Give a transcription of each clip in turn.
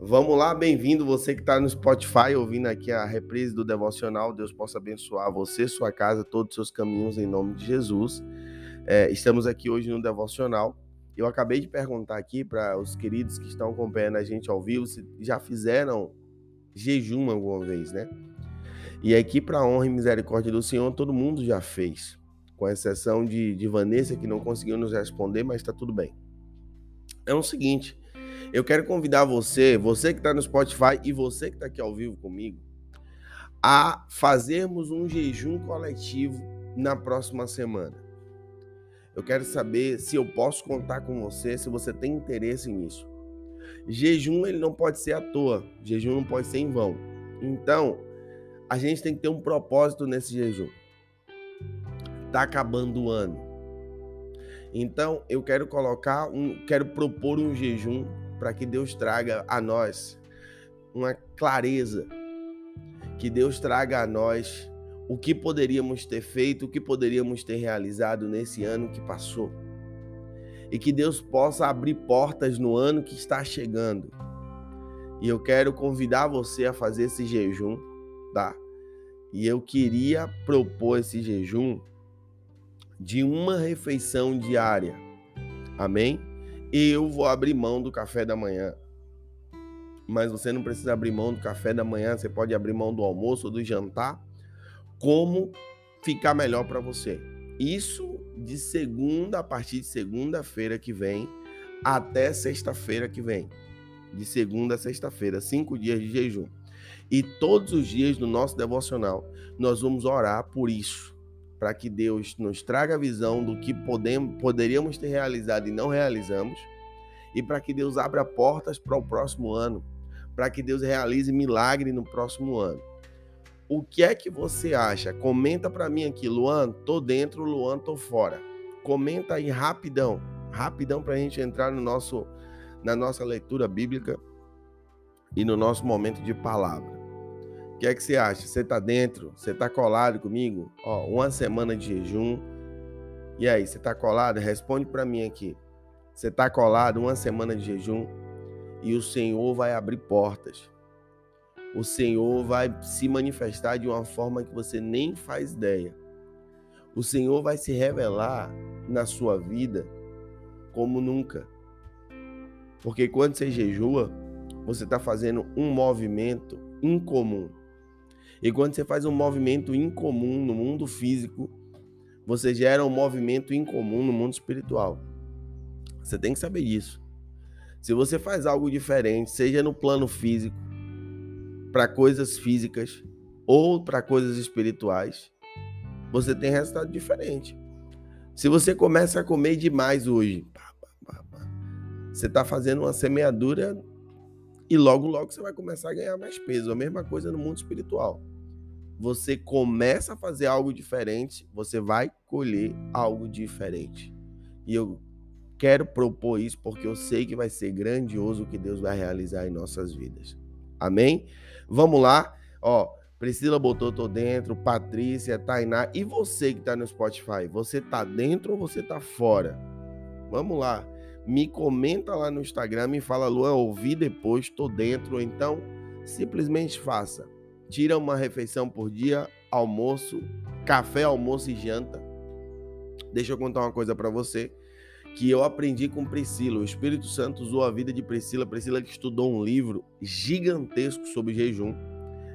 Vamos lá, bem-vindo você que está no Spotify ouvindo aqui a reprise do devocional. Deus possa abençoar você, sua casa, todos os seus caminhos em nome de Jesus. É, estamos aqui hoje no devocional. Eu acabei de perguntar aqui para os queridos que estão acompanhando a gente ao vivo se já fizeram jejum alguma vez, né? E aqui, para honra e misericórdia do Senhor, todo mundo já fez, com exceção de, de Vanessa que não conseguiu nos responder, mas está tudo bem. É o seguinte eu quero convidar você, você que está no Spotify e você que está aqui ao vivo comigo, a fazermos um jejum coletivo na próxima semana. Eu quero saber se eu posso contar com você, se você tem interesse nisso. Jejum ele não pode ser à toa, jejum não pode ser em vão. Então, a gente tem que ter um propósito nesse jejum. Tá acabando o ano. Então, eu quero colocar um, quero propor um jejum para que Deus traga a nós uma clareza, que Deus traga a nós o que poderíamos ter feito, o que poderíamos ter realizado nesse ano que passou. E que Deus possa abrir portas no ano que está chegando. E eu quero convidar você a fazer esse jejum, tá? E eu queria propor esse jejum de uma refeição diária. Amém? Eu vou abrir mão do café da manhã. Mas você não precisa abrir mão do café da manhã, você pode abrir mão do almoço ou do jantar, como ficar melhor para você. Isso de segunda, a partir de segunda-feira que vem, até sexta-feira que vem. De segunda a sexta-feira, cinco dias de jejum. E todos os dias do nosso devocional, nós vamos orar por isso para que Deus nos traga a visão do que podemos, poderíamos ter realizado e não realizamos, e para que Deus abra portas para o próximo ano, para que Deus realize milagre no próximo ano. O que é que você acha? Comenta para mim aqui, Luan, tô dentro, Luan, tô fora. Comenta aí rapidão, rapidão para a gente entrar no nosso, na nossa leitura bíblica e no nosso momento de palavra. O que é que você acha? Você tá dentro? Você tá colado comigo? Ó, uma semana de jejum. E aí, você tá colado? Responde para mim aqui. Você tá colado uma semana de jejum e o Senhor vai abrir portas. O Senhor vai se manifestar de uma forma que você nem faz ideia. O Senhor vai se revelar na sua vida como nunca. Porque quando você jejua, você está fazendo um movimento incomum. E quando você faz um movimento incomum no mundo físico, você gera um movimento incomum no mundo espiritual. Você tem que saber disso. Se você faz algo diferente, seja no plano físico, para coisas físicas ou para coisas espirituais, você tem resultado diferente. Se você começa a comer demais hoje, você está fazendo uma semeadura e logo, logo você vai começar a ganhar mais peso. A mesma coisa no mundo espiritual. Você começa a fazer algo diferente, você vai colher algo diferente. E eu quero propor isso porque eu sei que vai ser grandioso o que Deus vai realizar em nossas vidas. Amém? Vamos lá. Ó, Priscila botou tô dentro, Patrícia, Tainá e você que tá no Spotify, você tá dentro ou você tá fora? Vamos lá me comenta lá no Instagram, me fala, Luan, ouvi depois, tô dentro. Então, simplesmente faça. Tira uma refeição por dia, almoço, café, almoço e janta. Deixa eu contar uma coisa para você que eu aprendi com Priscila. O Espírito Santo usou a vida de Priscila. Priscila que estudou um livro gigantesco sobre jejum.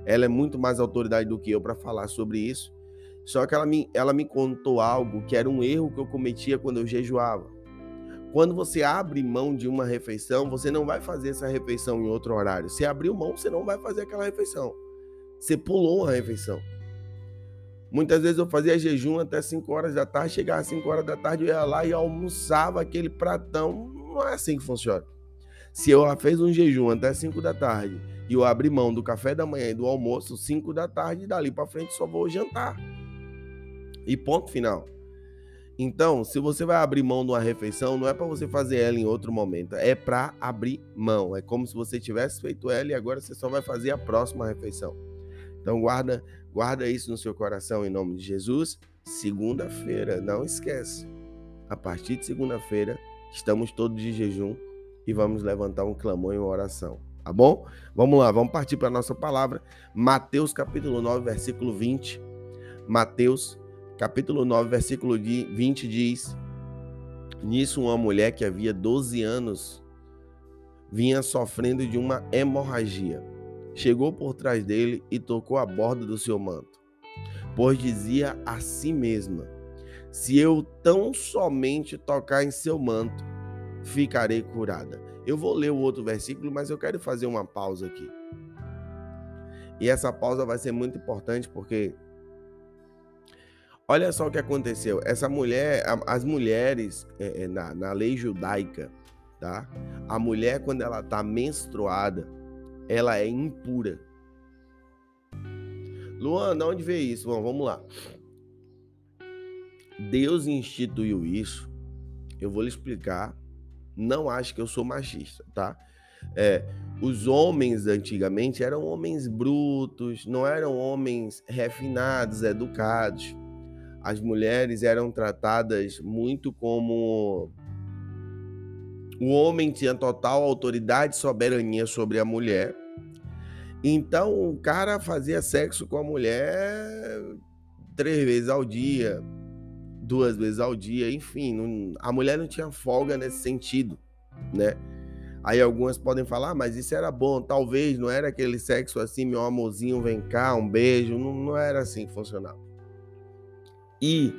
Ela é muito mais autoridade do que eu para falar sobre isso. Só que ela me, ela me contou algo que era um erro que eu cometia quando eu jejuava. Quando você abre mão de uma refeição, você não vai fazer essa refeição em outro horário. Se abriu mão, você não vai fazer aquela refeição. Você pulou uma refeição. Muitas vezes eu fazia jejum até 5 horas da tarde, chegava às 5 horas da tarde, eu ia lá e almoçava aquele pratão. Não é assim que funciona. Se eu fiz um jejum até 5 da tarde e eu abri mão do café da manhã e do almoço, 5 da tarde, dali para frente só vou jantar. E ponto final. Então, se você vai abrir mão de uma refeição, não é para você fazer ela em outro momento, é para abrir mão. É como se você tivesse feito ela e agora você só vai fazer a próxima refeição. Então guarda, guarda isso no seu coração em nome de Jesus. Segunda-feira, não esquece. A partir de segunda-feira, estamos todos de jejum e vamos levantar um clamor e uma oração. Tá bom? Vamos lá, vamos partir para a nossa palavra. Mateus capítulo 9, versículo 20. Mateus capítulo 9, versículo 20 diz: Nisso uma mulher que havia 12 anos vinha sofrendo de uma hemorragia. Chegou por trás dele e tocou a borda do seu manto, pois dizia a si mesma: Se eu tão somente tocar em seu manto, ficarei curada. Eu vou ler o outro versículo, mas eu quero fazer uma pausa aqui. E essa pausa vai ser muito importante porque olha só o que aconteceu. Essa mulher, as mulheres é, é, na, na lei judaica, tá? A mulher quando ela está menstruada, ela é impura. Luan, de onde veio isso? Bom, vamos lá. Deus instituiu isso. Eu vou lhe explicar não acho que eu sou machista, tá? É, os homens antigamente eram homens brutos, não eram homens refinados, educados. As mulheres eram tratadas muito como o homem tinha total autoridade e soberania sobre a mulher. Então o cara fazia sexo com a mulher três vezes ao dia, duas vezes ao dia, enfim, não, a mulher não tinha folga nesse sentido, né? Aí algumas podem falar, ah, mas isso era bom, talvez não era aquele sexo assim, meu amorzinho, vem cá, um beijo, não, não era assim que funcionava. E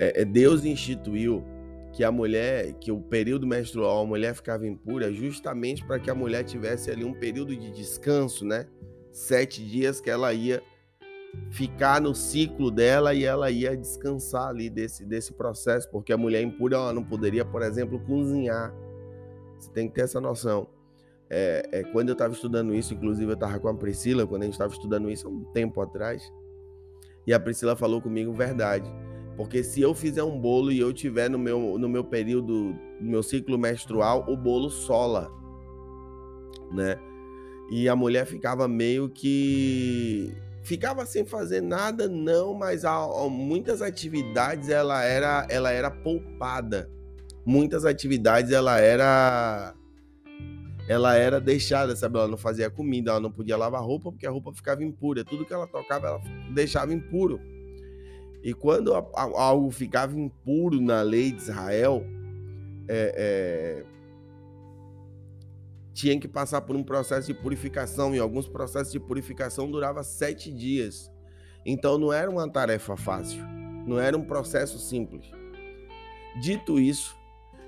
é, é, Deus instituiu que a mulher, que o período menstrual, a mulher ficava impura justamente para que a mulher tivesse ali um período de descanso, né? Sete dias que ela ia ficar no ciclo dela e ela ia descansar ali desse, desse processo, porque a mulher impura ela não poderia, por exemplo, cozinhar. Você tem que ter essa noção. É, é, quando eu estava estudando isso, inclusive eu estava com a Priscila, quando a gente estava estudando isso há um tempo atrás, e a Priscila falou comigo verdade. Porque se eu fizer um bolo e eu tiver no meu, no meu período, no meu ciclo menstrual, o bolo sola, né? E a mulher ficava meio que ficava sem fazer nada não, mas há, há muitas atividades ela era ela era poupada. Muitas atividades ela era ela era deixada, sabe? Ela não fazia comida, ela não podia lavar roupa porque a roupa ficava impura. Tudo que ela tocava ela deixava impuro. E quando algo ficava impuro na lei de Israel, é, é, tinha que passar por um processo de purificação, e alguns processos de purificação durava sete dias. Então não era uma tarefa fácil, não era um processo simples. Dito isso,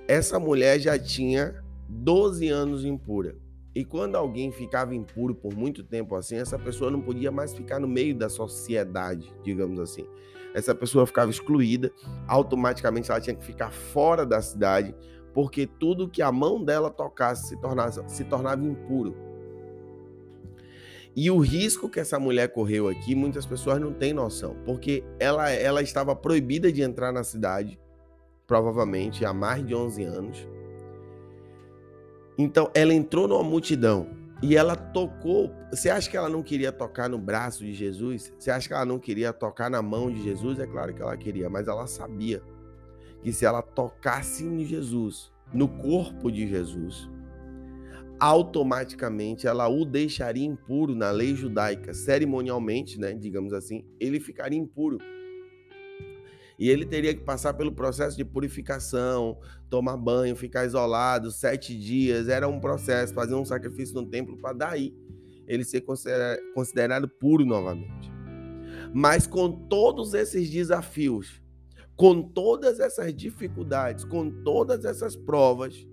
essa mulher já tinha 12 anos impura. E quando alguém ficava impuro por muito tempo assim, essa pessoa não podia mais ficar no meio da sociedade, digamos assim. Essa pessoa ficava excluída, automaticamente ela tinha que ficar fora da cidade, porque tudo que a mão dela tocasse se tornava, se tornava impuro. E o risco que essa mulher correu aqui, muitas pessoas não têm noção, porque ela, ela estava proibida de entrar na cidade, provavelmente há mais de 11 anos. Então, ela entrou numa multidão e ela tocou. Você acha que ela não queria tocar no braço de Jesus? Você acha que ela não queria tocar na mão de Jesus? É claro que ela queria, mas ela sabia que se ela tocasse em Jesus, no corpo de Jesus, automaticamente ela o deixaria impuro na lei judaica, cerimonialmente, né, digamos assim, ele ficaria impuro. E ele teria que passar pelo processo de purificação, tomar banho, ficar isolado sete dias. Era um processo, fazer um sacrifício no templo para daí ele ser considerado puro novamente. Mas com todos esses desafios, com todas essas dificuldades, com todas essas provas,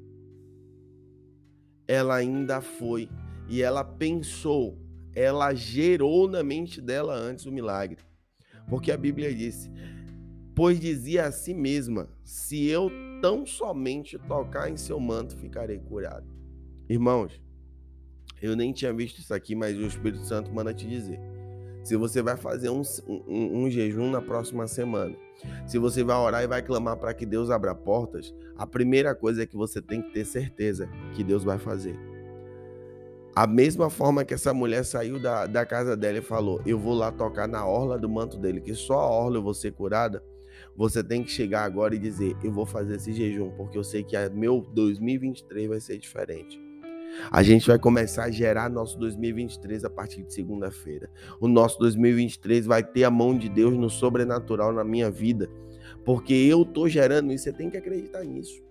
ela ainda foi e ela pensou, ela gerou na mente dela antes o milagre. Porque a Bíblia disse: Pois dizia a si mesma: Se eu tão somente tocar em seu manto, ficarei curado. Irmãos, eu nem tinha visto isso aqui, mas o Espírito Santo manda te dizer. Se você vai fazer um, um, um jejum na próxima semana, se você vai orar e vai clamar para que Deus abra portas, a primeira coisa é que você tem que ter certeza que Deus vai fazer. A mesma forma que essa mulher saiu da, da casa dela e falou: Eu vou lá tocar na orla do manto dele, que só a orla eu vou ser curada. Você tem que chegar agora e dizer: Eu vou fazer esse jejum, porque eu sei que meu 2023 vai ser diferente. A gente vai começar a gerar nosso 2023 a partir de segunda-feira. O nosso 2023 vai ter a mão de Deus no sobrenatural na minha vida, porque eu tô gerando isso, você tem que acreditar nisso.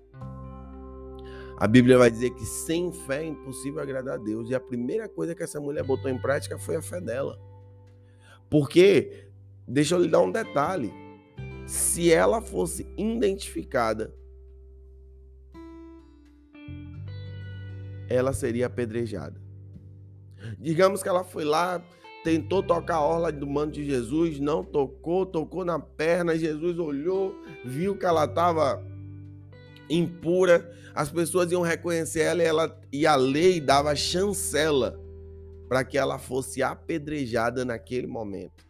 A Bíblia vai dizer que sem fé é impossível agradar a Deus. E a primeira coisa que essa mulher botou em prática foi a fé dela. Porque, deixa eu lhe dar um detalhe: se ela fosse identificada, ela seria apedrejada. Digamos que ela foi lá, tentou tocar a orla do manto de Jesus, não tocou, tocou na perna, Jesus olhou, viu que ela estava impura, as pessoas iam reconhecer ela e, ela, e a lei dava chancela para que ela fosse apedrejada naquele momento.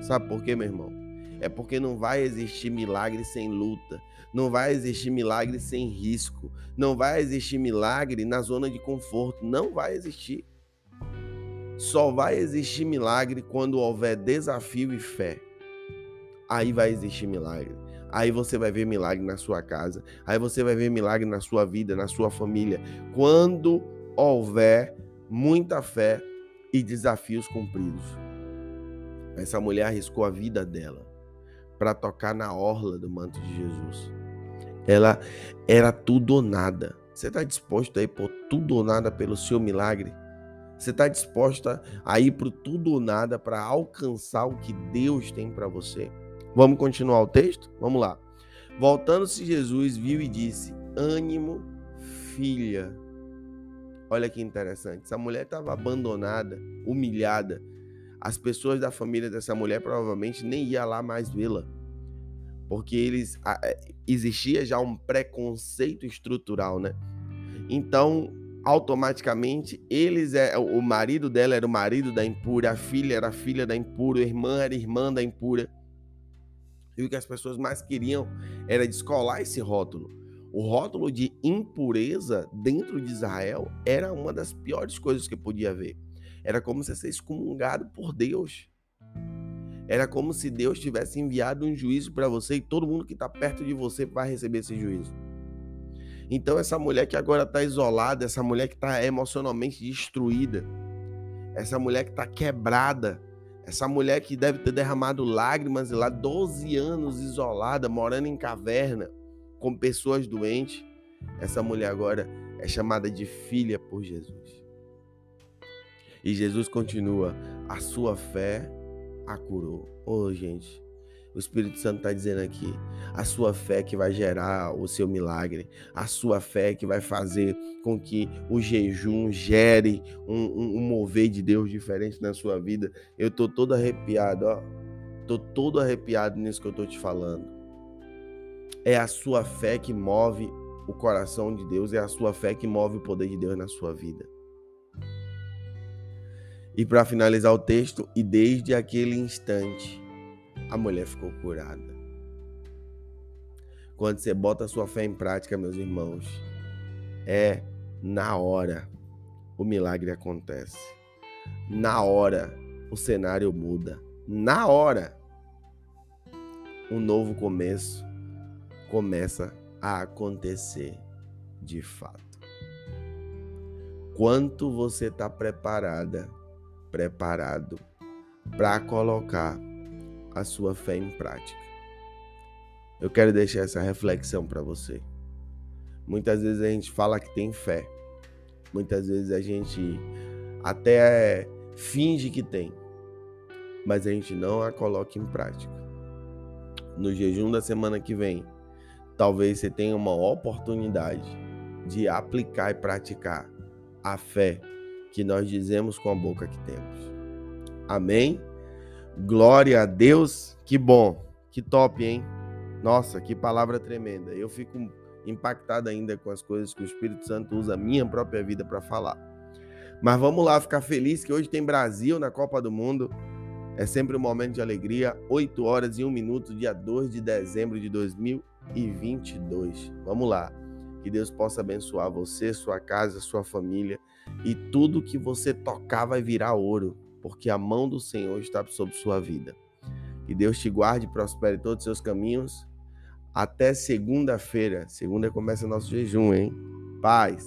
Sabe por quê, meu irmão? É porque não vai existir milagre sem luta, não vai existir milagre sem risco, não vai existir milagre na zona de conforto, não vai existir. Só vai existir milagre quando houver desafio e fé. Aí vai existir milagre. Aí você vai ver milagre na sua casa. Aí você vai ver milagre na sua vida, na sua família. Quando houver muita fé e desafios cumpridos. Essa mulher arriscou a vida dela para tocar na orla do manto de Jesus. Ela era tudo ou nada. Você está disposto a ir por tudo ou nada pelo seu milagre? Você está disposta a ir para tudo ou nada para alcançar o que Deus tem para você? Vamos continuar o texto? Vamos lá. Voltando-se, Jesus viu e disse: Ânimo, filha. Olha que interessante. Essa mulher estava abandonada, humilhada. As pessoas da família dessa mulher provavelmente nem iam lá mais vê-la. Porque eles é, existia já um preconceito estrutural, né? Então, automaticamente, eles é o marido dela era o marido da impura, a filha era a filha da impura, a irmã era a irmã da impura. E o que as pessoas mais queriam era descolar esse rótulo. O rótulo de impureza dentro de Israel era uma das piores coisas que podia haver. Era como se ser excomungado por Deus. Era como se Deus tivesse enviado um juízo para você e todo mundo que está perto de você vai receber esse juízo. Então, essa mulher que agora está isolada, essa mulher que está emocionalmente destruída, essa mulher que está quebrada, essa mulher que deve ter derramado lágrimas lá 12 anos isolada, morando em caverna, com pessoas doentes. Essa mulher agora é chamada de filha por Jesus. E Jesus continua: a sua fé a curou. Oh, gente, o Espírito Santo está dizendo aqui: a sua fé que vai gerar o seu milagre, a sua fé que vai fazer com que o jejum gere um, um, um mover de Deus diferente na sua vida. Eu tô todo arrepiado, ó. Tô todo arrepiado nisso que eu tô te falando. É a sua fé que move o coração de Deus, é a sua fé que move o poder de Deus na sua vida. E para finalizar o texto, e desde aquele instante a mulher ficou curada. Quando você bota a sua fé em prática, meus irmãos, é na hora o milagre acontece. Na hora o cenário muda. Na hora um novo começo começa a acontecer de fato. Quanto você está preparada, preparado para colocar a sua fé em prática. Eu quero deixar essa reflexão para você. Muitas vezes a gente fala que tem fé, muitas vezes a gente até finge que tem, mas a gente não a coloca em prática. No jejum da semana que vem, talvez você tenha uma oportunidade de aplicar e praticar a fé que nós dizemos com a boca que temos. Amém? Glória a Deus. Que bom. Que top, hein? Nossa, que palavra tremenda. Eu fico impactado ainda com as coisas que o Espírito Santo usa a minha própria vida para falar. Mas vamos lá ficar feliz que hoje tem Brasil na Copa do Mundo. É sempre um momento de alegria. 8 horas e 1 minuto, dia 2 de dezembro de 2022. Vamos lá. Que Deus possa abençoar você, sua casa, sua família e tudo que você tocar vai virar ouro porque a mão do Senhor está sobre sua vida. Que Deus te guarde e prospere todos os seus caminhos. Até segunda-feira. Segunda começa nosso jejum, hein? Paz.